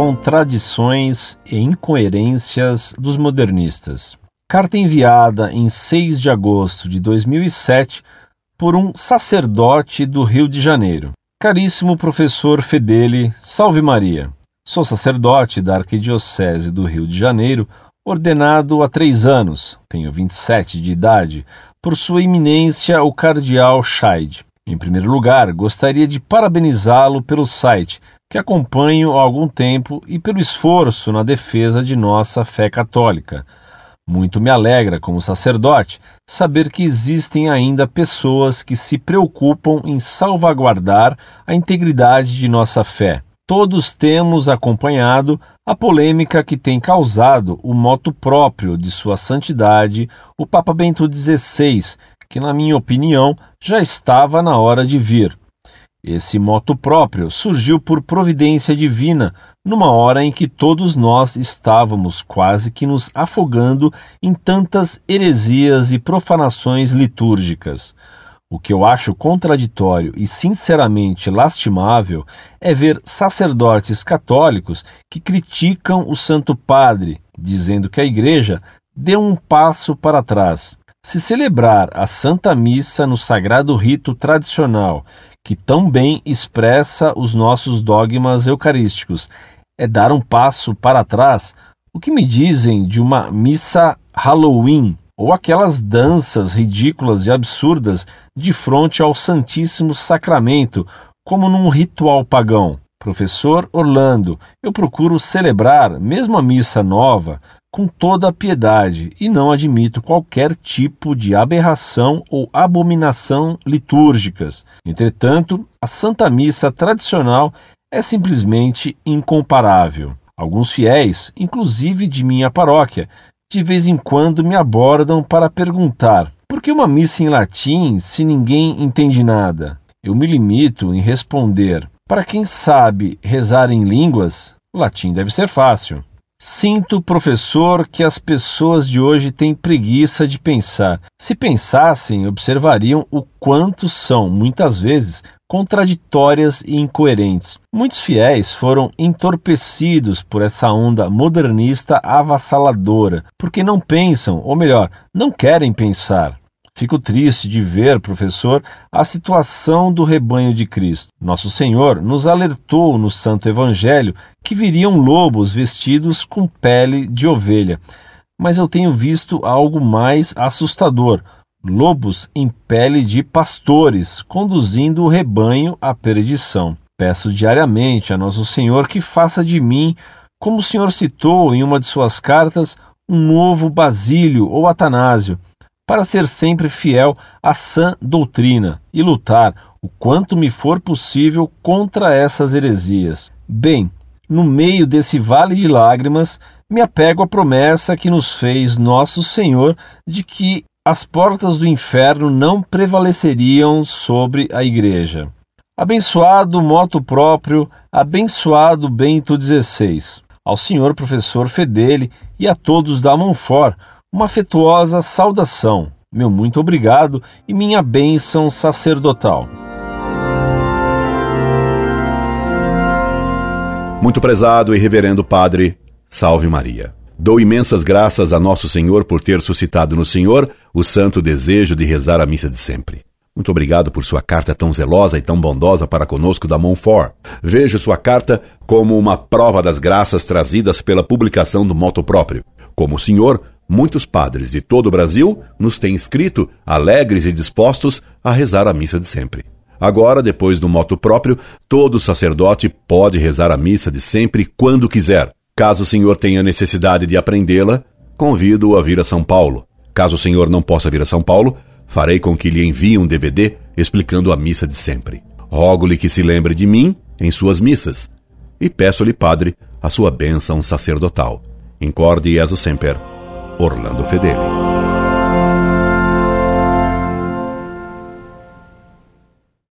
contradições e incoerências dos modernistas. Carta enviada em 6 de agosto de 2007 por um sacerdote do Rio de Janeiro. Caríssimo professor Fedeli, salve Maria. Sou sacerdote da Arquidiocese do Rio de Janeiro, ordenado há três anos, tenho 27 de idade, por Sua Eminência o Cardeal Scheid. Em primeiro lugar, gostaria de parabenizá-lo pelo site, que acompanho há algum tempo, e pelo esforço na defesa de nossa fé católica. Muito me alegra, como sacerdote, saber que existem ainda pessoas que se preocupam em salvaguardar a integridade de nossa fé. Todos temos acompanhado a polêmica que tem causado o moto próprio de Sua Santidade, o Papa Bento XVI, que, na minha opinião, já estava na hora de vir. Esse moto próprio surgiu por providência divina numa hora em que todos nós estávamos quase que nos afogando em tantas heresias e profanações litúrgicas. O que eu acho contraditório e sinceramente lastimável é ver sacerdotes católicos que criticam o Santo Padre, dizendo que a Igreja deu um passo para trás. Se celebrar a Santa Missa no sagrado rito tradicional, que tão bem expressa os nossos dogmas eucarísticos, é dar um passo para trás. O que me dizem de uma missa Halloween ou aquelas danças ridículas e absurdas de frente ao Santíssimo Sacramento, como num ritual pagão? Professor Orlando, eu procuro celebrar, mesmo a missa nova, com toda a piedade e não admito qualquer tipo de aberração ou abominação litúrgicas. Entretanto, a Santa Missa tradicional é simplesmente incomparável. Alguns fiéis, inclusive de minha paróquia, de vez em quando me abordam para perguntar: por que uma missa em latim se ninguém entende nada? Eu me limito em responder: para quem sabe rezar em línguas, o latim deve ser fácil. Sinto, professor, que as pessoas de hoje têm preguiça de pensar. Se pensassem, observariam o quanto são, muitas vezes, contraditórias e incoerentes. Muitos fiéis foram entorpecidos por essa onda modernista avassaladora, porque não pensam, ou melhor, não querem pensar. Fico triste de ver, professor, a situação do rebanho de Cristo. Nosso Senhor nos alertou no Santo Evangelho que viriam lobos vestidos com pele de ovelha. Mas eu tenho visto algo mais assustador: lobos em pele de pastores, conduzindo o rebanho à perdição. Peço diariamente a Nosso Senhor que faça de mim, como o Senhor citou em uma de suas cartas, um novo Basílio ou Atanásio para ser sempre fiel à sã doutrina e lutar o quanto me for possível contra essas heresias. Bem, no meio desse vale de lágrimas, me apego à promessa que nos fez nosso Senhor de que as portas do inferno não prevaleceriam sobre a igreja. Abençoado moto próprio, abençoado Bento XVI. Ao senhor professor Fedele e a todos da Monfort, uma afetuosa saudação, meu muito obrigado e minha bênção sacerdotal. Muito prezado e reverendo Padre, salve Maria. Dou imensas graças a Nosso Senhor por ter suscitado no Senhor o santo desejo de rezar a missa de sempre. Muito obrigado por sua carta tão zelosa e tão bondosa para conosco da Montfort. Vejo sua carta como uma prova das graças trazidas pela publicação do moto próprio. Como o senhor, muitos padres de todo o Brasil nos têm escrito, alegres e dispostos a rezar a missa de sempre. Agora, depois do moto próprio, todo sacerdote pode rezar a missa de sempre quando quiser. Caso o senhor tenha necessidade de aprendê-la, convido-o a vir a São Paulo. Caso o senhor não possa vir a São Paulo, farei com que lhe envie um DVD explicando a missa de sempre. Rogo-lhe que se lembre de mim em suas missas e peço-lhe, Padre, a sua bênção sacerdotal. Incorde Jesus Semper Orlando Fedeli.